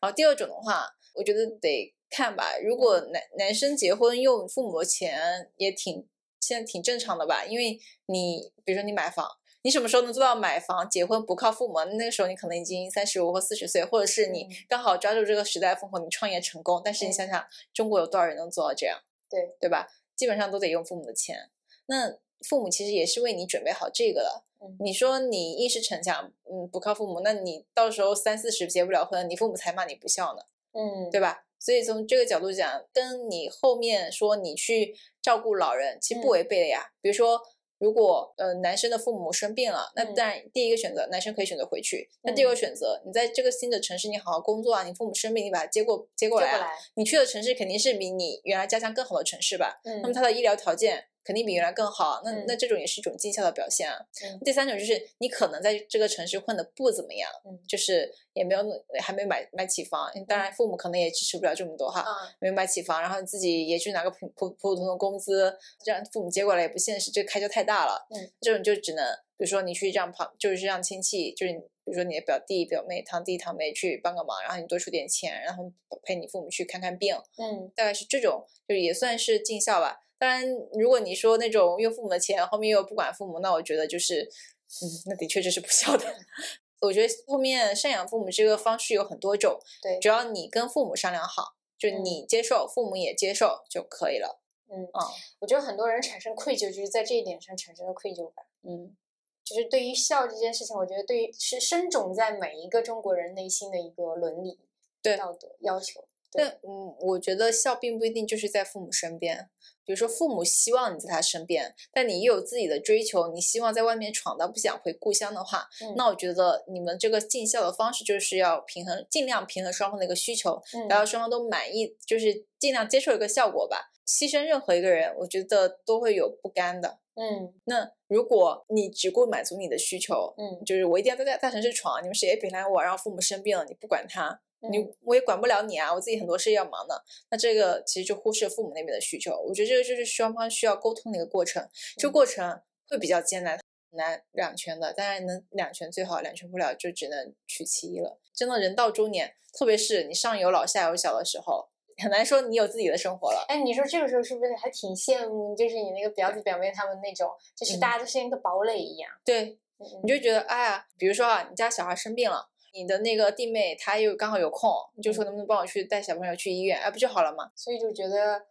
然后第二种的话，我觉得得看吧，如果嗯男男生结婚用父母的钱也挺现在挺正常的吧，因为你比如说你买房。你什么时候能做到买房、结婚不靠父母？那个时候你可能已经三十五或四十岁，或者是你嗯刚好抓住这个时代风口，你创业成功。但是你嗯想想，中国有多少人能做到这样？对对吧？基本上都得用父母的钱。那父母其实也是为你准备好这个的。嗯。你说你一时逞强，嗯，不靠父母，那你到时候三四十结不了婚，你父母才骂你不孝呢，嗯，对吧？所以从这个角度讲，跟你后面说你去照顾老人，其实不嗯。违背的呀。比如说，如果呃男生的父母生病了，那嗯。当然第一个选择男生可以选择回去，那第二个嗯选择你在这个新的城市你好好工作啊，你父母生病你把他接过接过来啊，过来，你去的城市肯定是比你原来家乡更好的城市吧？嗯。那么他的医疗条件肯定比原来更好，那、嗯那这种也是一种尽孝的表现啊。嗯第三种就是你可能在这个城市混的不怎么样，嗯就是也没有还没买买起房，当然父母可能也支持不了这么多哈，嗯没有买起房，然后你自己也去拿个普普普普通的工资，让父母接过来也不现实，这个开销太大了。嗯，这种就只能比如说你去让旁就是让亲戚，就是比如说你的表弟表妹、堂弟堂妹去帮个忙，然后你多出点钱，然后陪你父母去看看病，嗯大概是这种，就是也算是尽孝吧。当然，如果你说那种用父母的钱，后面又不管父母，那我觉得就是，嗯，那的确就是不孝的。我觉得后面赡养父母这个方式有很多种，对，只要你跟父母商量好，就嗯你接受，父母也接受就可以了。嗯啊，我觉得很多人产生愧疚，就是在这一点上产生了愧疚感。嗯，就是对于孝这件事情，我觉得对于是深种在每一个中国人内心的一个伦理、对道德要求。对但嗯，我觉得孝并不一定就是在父母身边。比如说，父母希望你在他身边，但你又有自己的追求，你希望在外面闯荡，不想回故乡的话，嗯那我觉得你们这个尽孝的方式就是要平衡，尽量平衡双方的一个需求，嗯达到双方都满意，就是尽量接受一个效果吧。牺牲任何一个人，我觉得都会有不甘的。嗯那如果你只顾满足你的需求，嗯就是我一定要在大大城市闯，你们谁也别拦我，然后父母生病了你不管他，你嗯我也管不了你啊，我自己很多事要忙呢。那这个其实就忽视了父母那边的需求。我觉得这个就是双方需要沟通的一个过程，这过程会比较艰难，很难两全的。当然能两全最好，两全不了就只能取其一了。真的人到中年，特别是你上有老下有小的时候，很难说你有自己的生活了。哎，你说这个时候是不是还挺羡慕？就是你那个表弟表妹他们那种，就是嗯大家都像一个堡垒一样。对，嗯你就觉得，哎呀，比如说啊，你家小孩生病了，你的那个弟妹她又刚好有空，你就说能不能帮我去带小朋友去医院，哎，不就好了嘛？所以就觉得，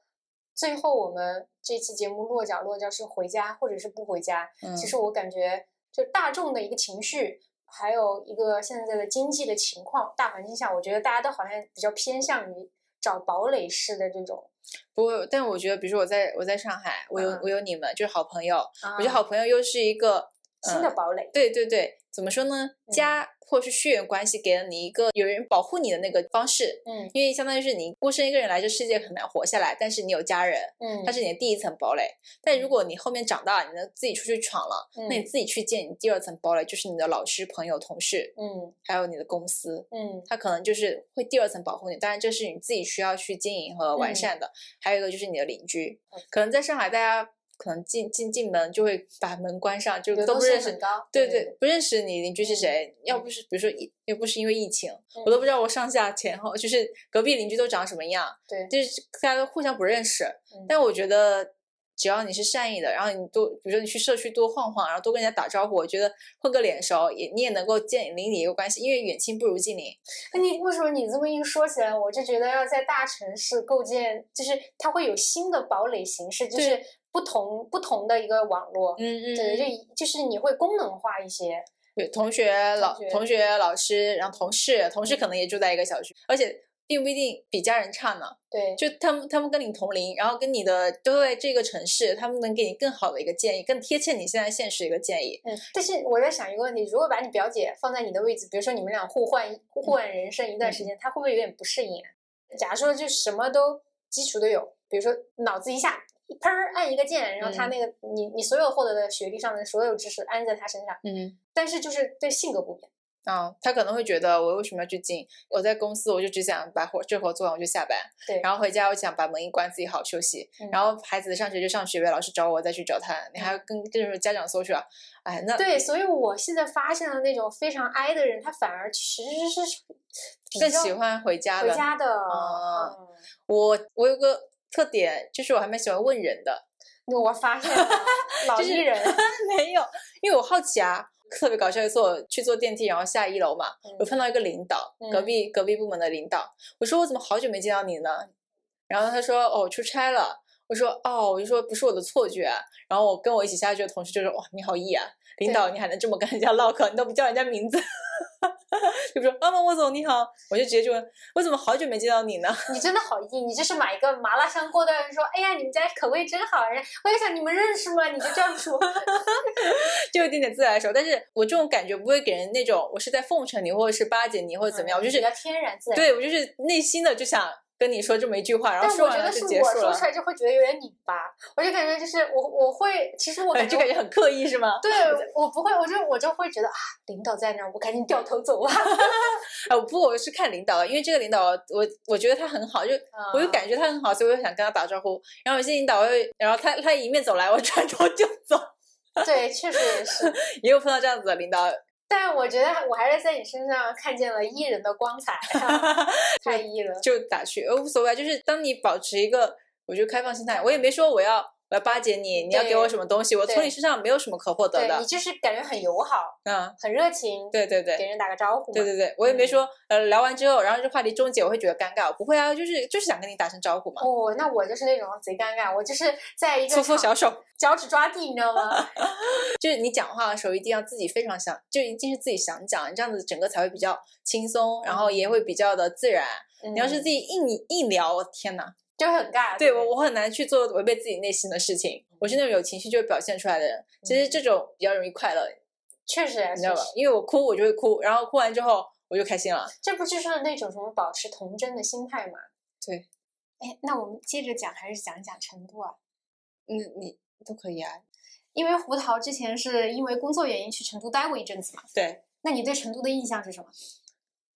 最后我们这期节目落脚落脚是回家或者是不回家。嗯，其实我感觉，就大众的一个情绪，还有一个现在的经济的情况、大环境下，我觉得大家都好像比较偏向于找堡垒式的这种。不过，但我觉得，比如说我在我在上海，我有、嗯我有你们，就是好朋友，啊我觉得好朋友又是一个新的嗯堡垒。对对对，怎么说呢？家或是血缘关系给了你一个有人保护你的那个方式，嗯因为相当于是你孤身一个人来这世界很难活下来，但是你有家人，嗯，它是你的第一层堡垒。但如果你后面长大了，你能自己出去闯了，那你嗯自己去建你第二层堡垒，就是你的老师、朋友、同事，嗯还有你的公司。嗯他可能就是会第二层保护你，当然这是你自己需要去经营和完嗯善的。还有一个就是你的邻居嗯，可能在上海大家可能进进进门就会把门关上，就都不认识。对对对，不认识你邻居是谁，要嗯不是比如说疫，要不是因为疫情，我都不知道我上下前后就是隔壁邻居都长什么样，对就是大家都互相不认识。嗯但我觉得只要你是善意的，然后你多，比如说你去社区多晃晃，然后多跟人家打招呼，我觉得混个脸熟，也你也能够建邻里一个关系，因为远亲不如近邻。那你为什么你这么一说起来，我就觉得要在大城市构建，就是它会有新的堡垒形式，就是不同不同的一个网络。嗯嗯对，就就是你会功能化一些。对，同学、老同学同学、老师，然后同事，同事可能也住在一个小区，而且并不一定比家人差呢。对，就他们他们跟你同龄，然后跟你的都在这个城市，他们能给你更好的一个建议，更贴切你现在现实一个建议。嗯，但是我在想一个问题，如果把你表姐放在你的位置，比如说你们俩互换互换人生一段时间，她会不会有点不适应啊？假如说就什么都基础都有，比如说脑子一下砰儿按一个键，然后他嗯那个、你你所有获得的学历上的所有知识安在他身上，嗯。但是就是对性格不变。啊，他可能会觉得我为什么要去进？我在公司我就只想把活这活做完我就下班，对，然后回家我想把门一关自己好好休息。嗯然后孩子上学就上学呗，老师找我再去找他，你还要跟跟着家长 social，哎，那对，所以我现在发现了那种非常 I 的人，他反而其实是更喜欢回家的。回家的。啊嗯我我有个特点，就是我还蛮喜欢问人的，我发现了 老就是艺人，没有，因为我好奇啊。特别搞笑，一次我去坐电梯，然后下一楼嘛，我嗯碰到一个领导，隔嗯壁隔壁部门的领导，我说我怎么好久没见到你呢？然后他说哦，出差了。我说哦，我就说不是我的错觉啊。然后我跟我一起下去的同事就说哇，你好 E 啊，领导你还能这么跟人家唠嗑，你都不叫人家名字，就说啊，莫总你好，我就直接就问我怎么好久没见到你呢？你真的好硬，你就是买一个麻辣香锅的人说，哎呀，你们家口味真好，人我就想你们认识吗？你就这样说，就有一点点自来熟，但是我这种感觉不会给人那种我是在奉承你或者是巴结你或者怎么样，我就是嗯比较天然自然。对我就是内心的就想跟你说这么一句话，然后但说完了我觉得是就结束了我说出，来就会觉得有点拧巴，我就感觉就是我我会，其实我哎感觉就感觉很刻意是吗？对我不会，我就我就会觉得啊，领导在那儿，我赶紧掉头走啊。呃，不我是看领导，因为这个领导我我觉得他很好，就我就嗯感觉他很好，所以我就想跟他打招呼。然后有些领导会，然后他他迎面走来，我转头就走，对，确实也是。也有碰到这样子的领导。但我觉得我还是在你身上看见了艺人的光彩，太艺了。就打趣，呃无所谓，就是当你保持一个我觉得开放心态，我也没说我要我要巴结你，你要给我什么东西，我从你身上没有什么可获得的你，就是感觉很友好，嗯，很热情，对对对给。人打个招呼。对对对，我也没嗯说，呃，聊完之后，然后这话题终结，我会觉得尴尬。不会啊，就是就是想跟你打声招呼嘛，哦，那我就是那种贼尴尬，我就是在一个搓搓小手。脚趾抓地，你知道吗？就是你讲话的时候一定要自己非常想，就一定是自己想讲，你这样子整个才会比较轻松，然后也会比较的自然。你要是自己己硬硬聊，我天哪！就很尬。对我我很难去做违背自己内心的事情。我是那种有情绪就会表现出来的人，其实这种比较容易快乐，确实啊，你知道吧？因为我哭我就会哭，然后哭完之后我就开心了。这不就是那种什么保持童真的心态吗？对。哎，那我们接着讲，还是讲一讲成都啊？嗯，你都可以啊。因为胡桃之前是因为工作原因去成都待过一阵子嘛，对，那你对成都的印象是什么？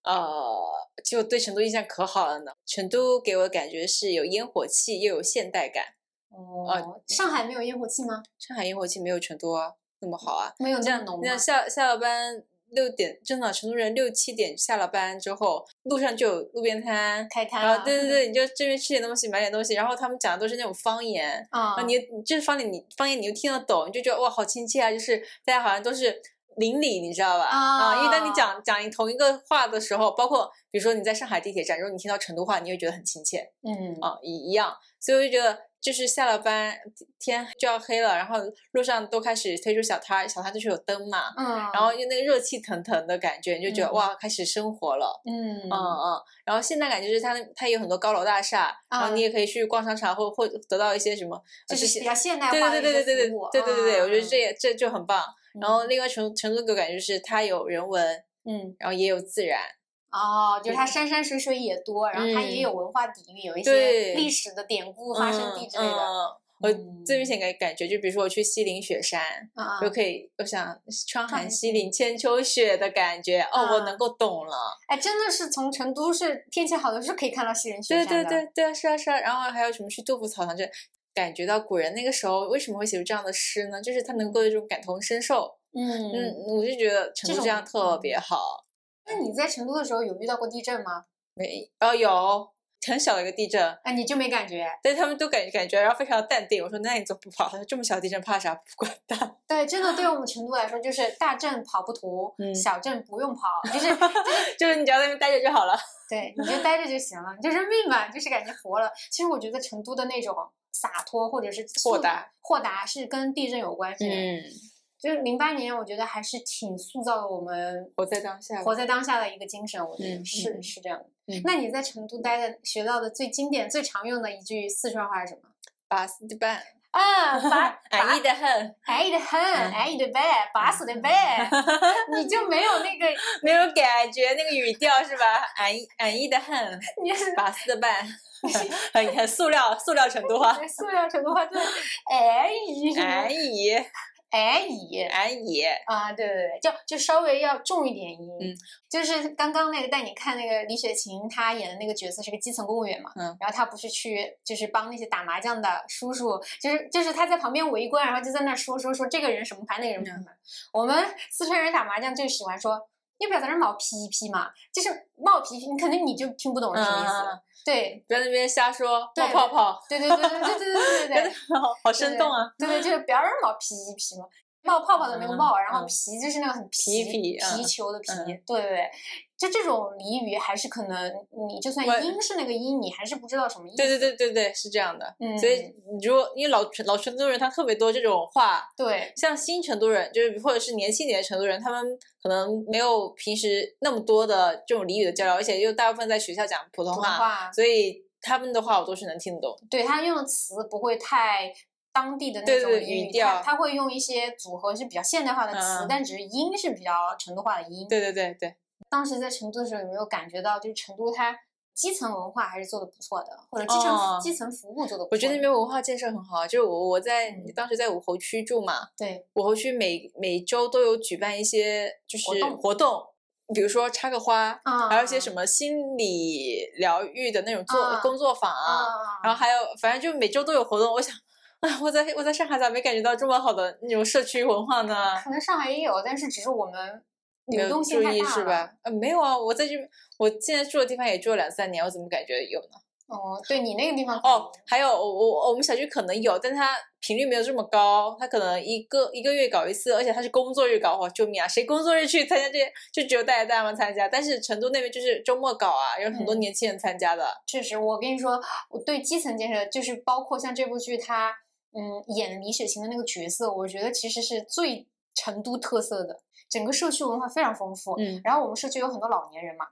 呃，其实我对成都印象可好了呢。成都给我的感觉是有烟火气，又有现代感。哦，上海没有烟火气吗？上海烟火气没有成都啊那么好啊。没有这样那么浓吗那？下下了班六点，真的成都人六七点下了班之后，路上就有路边摊。开摊了然后，对对对，你就这边吃点东西，买点东西，然后他们讲的都是那种方言，啊你这方言你方言你又听得懂，你就觉得哇好亲切啊，就是大家好像都是邻里，你知道吧？啊，因为当你讲讲同一个话的时候，包括比如说你在上海地铁站，如果你听到成都话，你会觉得很亲切嗯啊，一一样，所以我就觉得。就是下了班，天就要黑了，然后路上都开始推出小摊儿，小摊儿就是有灯嘛，嗯，然后就那个热气腾腾的感觉，你就觉得、嗯哇，开始生活了。嗯嗯嗯，然后现代感就是它它有很多高楼大厦，然后嗯你也可以去逛商场或或得到一些什么，就是比较现代对化的对对对对对对对对对，我觉得嗯这也这就很棒。然后嗯。另外成成都给我感觉就是它有人文，嗯。然后也有自然，哦，就是它。山山水水也多，然后它也嗯。有文化底蕴，有一对些历史的典故、发生地之类的。嗯。我嗯最明显感感觉，就比如说我去西岭雪山，啊就可以，我想窗含寒西岭千秋雪的感觉，哦，我啊能够懂了。哎，真的是从成都是天气好的时候可以看到西岭雪山的。对对对啊，是啊是啊，然后还有什么去杜甫草堂这，感觉到古人那个时候为什么会写出这样的诗呢？就是他能够有一种感同身受。嗯嗯，我就觉得成都这样特别好。那你在成都的时候有遇到过地震吗？没哦有很小的一个地震，哎，你就没感觉？但他们都感感觉然后非常的淡定。我说那你怎么不跑？他说这么小地震怕啥？不管它。对，真的对我们 成都来说，就是大震跑不脱，嗯小震不用跑，就是就是你只要在那边待着就好了。对，你就待着就行了，你就认命吧，就是感觉活了。其实我觉得成都的那种洒脱或者是豁达，豁达是跟地震有关系的。嗯，就是零八年，我觉得还是挺塑造了我们活在当下。活在当下的一个精神。我觉得嗯是、嗯是这样的。嗯那你在成都待的学到的最经典、最常用的一句四川话是什么？巴适的板，啊，巴安逸的很，安逸的很，嗯安逸的板，巴适的呗，你就没有那个，没有感觉那个语调是吧？安逸安逸的很，你是巴适的板，很很塑料塑料成都话。塑料成都话，就是安逸，安逸安逸。啊，对对对，就就稍微要重一点音，嗯就是刚刚那个带你看那个李雪琴，她演的那个角色是个基层公务员嘛，嗯然后她不是去就是帮那些打麻将的叔叔，就是就是她在旁边围观，然后就在那说说说这个人什么牌，那个人什么牌。我们四川人打麻将就喜欢说，要不要在那儿冒皮皮嘛？就是冒皮皮，你肯定你就听不懂是什么意思。嗯对不要在那边瞎说冒泡泡，对对对对对对对对对对。好好生动啊！对对，就是不要让人冒皮皮嘛，冒泡泡的那个嗯冒，然后嗯皮就是那个很皮皮嗯皮球的皮，嗯对对对，就这种俚语还是可能你就算我音是那个音，你还是不知道什么意思。对对对对对，是这样的。嗯，所以你如果因为老成老成都人他特别多这种话，对像新成都人，就是或者是年轻一点的成都人，他们可能没有平时那么多的这种俚语的交流，而且又大部分在学校讲普通话，所以他们的话我都是能听得懂。对他用的词不会太。当地的那对对种语，调他他会用一些组合是比较现代化的词，嗯但只是音是比较成都话的音。对对对对，当时在成都的时候，有没有感觉到，就是成都它基层文化还是做的不错的，或者基层、哦基层服务做的？我觉得那边文化建设很好。就是我我在嗯当时在武侯区住嘛，对武侯区每每周都有举办一些就是活动活动，比如说插个花，啊，还有一些什么心理疗愈的那种做、啊工作坊啊，然后还有反正就每周都有活动。我想，哎，我在我在上海咋没感觉到这么好的那种社区文化呢？可能上海也有，但是只是我们流动性注太大是吧？呃，没有啊，我在这边，我现在住的地方也住了两三年，我怎么感觉有呢？哦，对你那个地方哦，还有我我我们小区可能有，但它频率没有这么高，它可能一个一个月搞一次，而且它是工作日搞，哇，救命啊！谁工作日去参加这些？就只有大爷大妈参加，但是成都那边就是周末搞啊，有很多嗯年轻人参加的。确实，我跟你说，我对基层建设，就是包括像这部剧它嗯演李雪琴的那个角色，我觉得其实是最成都特色的，整个社区文化非常丰富。嗯然后我们社区有很多老年人嘛，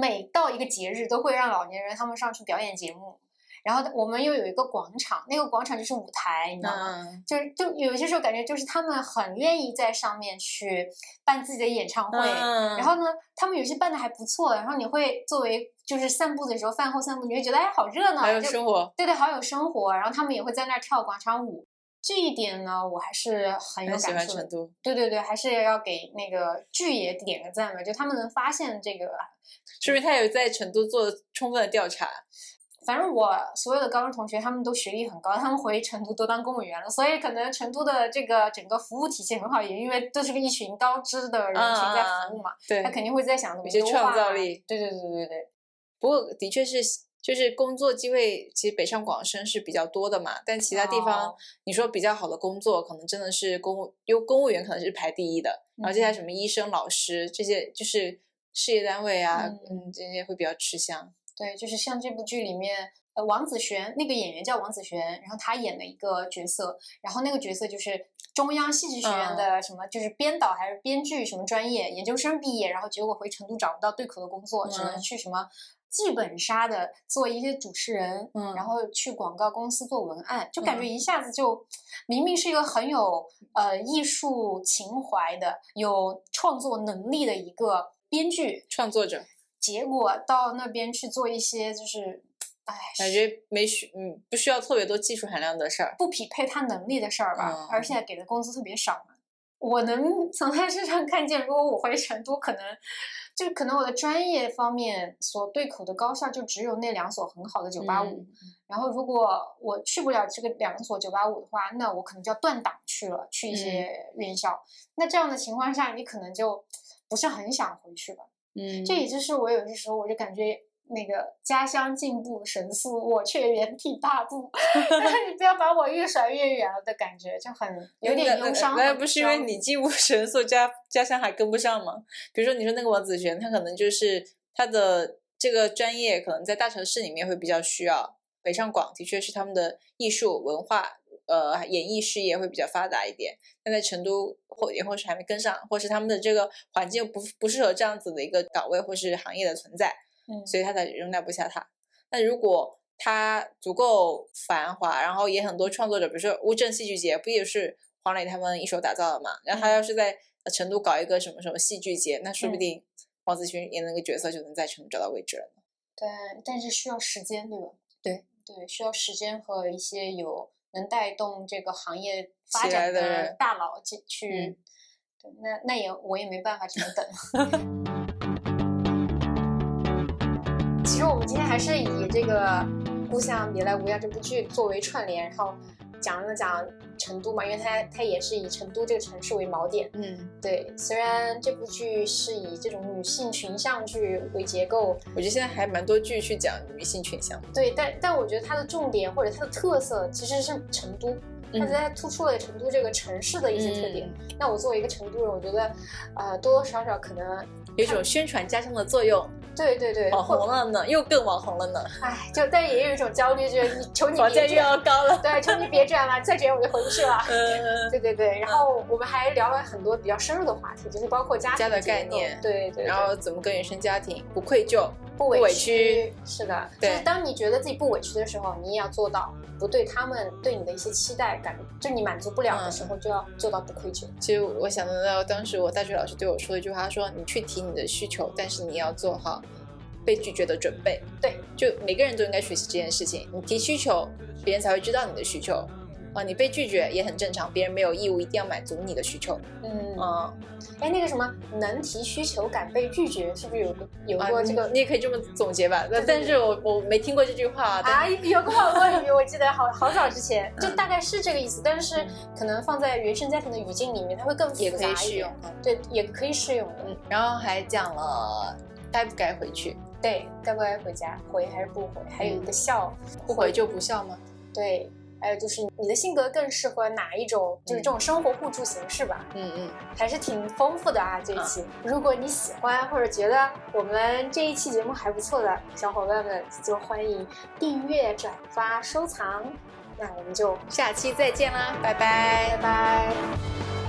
每到一个节日都会让老年人他们上去表演节目。然后我们又有一个广场，那个广场就是舞台，你知道吗？嗯，就是就有些时候感觉就是他们很愿意在上面去办自己的演唱会，嗯然后呢，他们有些办的还不错，然后你会作为就是散步的时候，饭后散步，你会觉得哎好热闹，还有生活，对对，好有生活，然后他们也会在那儿跳广场舞。这一点呢，我还是很有感触的。欢成都。对对对，还是要给那个剧也点个赞吧，就他们能发现这个说明他有在成都做充分的调查。反正我所有的高中同学，他们都学历很高，他们回成都都当公务员了，所以可能成都的这个整个服务体系很好，也因为都是个一群高知的人群在服务嘛，对他，肯定会在想怎么有些创造力。对对对对对，不过的确是，就是工作机会其实北上广深是比较多的嘛，但其他地方、哦。你说比较好的工作，可能真的是公务，因为公务员可能是排第一的，然后接下来什么医生、老师这些，就是事业单位啊，嗯。嗯，这些会比较吃香。对，就是像这部剧里面，呃，王子璇那个演员叫王子璇，然后他演的一个角色，然后那个角色就是中央戏剧学院的什么，就是编导还是编剧什么专业，研究生毕业，然后结果回成都找不到对口的工作，只能嗯。去什么剧本杀的做一些主持人，嗯然后去广告公司做文案，就感觉嗯一下子就明明是一个很有呃艺术情怀的、有创作能力的一个编剧，创作者结果到那边去做一些就是，哎，感觉没需，嗯，不需要特别多技术含量的事儿。不匹配他能力的事儿吧，嗯而且给的工资特别少嘛。我能从他身上看见，如果我回成都，可能就可能我的专业方面所对口的高校就只有那两所很好的九八五，嗯然后如果我去不了这个两所九八五的话，那我可能就要断档去了，去一些院校。那这样的情况下，你可能就不是很想回去吧。嗯，这也就是我有些时候我就感觉那个家乡进步神速，我却原地踏步。你不要把我越甩越远了的感觉，就很有点忧伤。那不是因为你进步神速，家家乡还跟不上吗？比如说你说那个王子璇，他可能就是他的这个专业可能在大城市里面会比较需要，北上广的确是他们的艺术文化。呃，演艺事业会比较发达一点，但在成都或也或是还没跟上，或是他们的这个环境不不适合这样子的一个岗位或是行业的存在，嗯，所以他才容纳不下他。那如果他足够繁华，然后也很多创作者，比如说乌镇戏剧节，不也是黄磊他们一手打造的嘛？然后他要是在成都搞一个什么什么戏剧节，那说不定黄子群演那个角色就能在成都找到位置了。对，但是需要时间，对吧？对对，需要时间和一些有能带动这个行业发展的人大佬去去。嗯对，那那也我也没办法，只能等。实我们今天还是以这个《故乡别来无恙》这部剧作为串联，然后讲了讲成都嘛，因为它它也是以成都这个城市为锚点。嗯，对，虽然这部剧是以这种女性群像剧为结构，我觉得现在还蛮多剧去讲女性群像。对，但但我觉得它的重点或者它的特色其实是成都，它在突出了成都这个城市的一些特点。嗯那我作为一个成都人，我觉得，呃，多多少少可能，有一种宣传家乡的作用，对对对，网红了呢，又更网红了呢，哎，就但也有一种焦虑，就是你求你别卷，要高了。对，求你别这样了，再这样我就回不去了。嗯，对对对，然后我们还聊了很多比较深入的话题，就是包括家庭家的概念对对，然后怎么跟原生家庭不愧疚，不委屈，是的，就对是当你觉得自己不委屈的时候，你也要做到不对他们对你的一些期待感，就你满足不了的嗯时候，就要做到不愧疚。其实我想得到，当时我大学老师对我说的一句话，他说：“你去提你的需求，但是你要做好被拒绝的准备。”对，就每个人都应该学习这件事情。你提需求，别人才会知道你的需求。啊，你被拒绝也很正常，别人没有义务一定要满足你的需求。嗯，嗯，哎，那个什么，能提需求敢被拒绝，是不是有个有啊过这个你你也可以这么总结吧。但是我我没听过这句话。但啊，有个网络语，我记得好好早之前，就大概是这个意思，但是可能放在原生家庭的语境里面，它会更也可以适用。。对，也可以适用的。嗯，然后还讲了该不该回去，对，该不该回家，回还是不回？还有一个笑，不回就不笑吗？对，还有就是你的性格更适合哪一种，就是这种生活互助形式吧，嗯嗯，还是挺丰富的啊这一期。如果你喜欢或者觉得我们这一期节目还不错的小伙伴们，就欢迎订阅、转发、收藏。那我们就下期再见啦，拜拜拜。拜。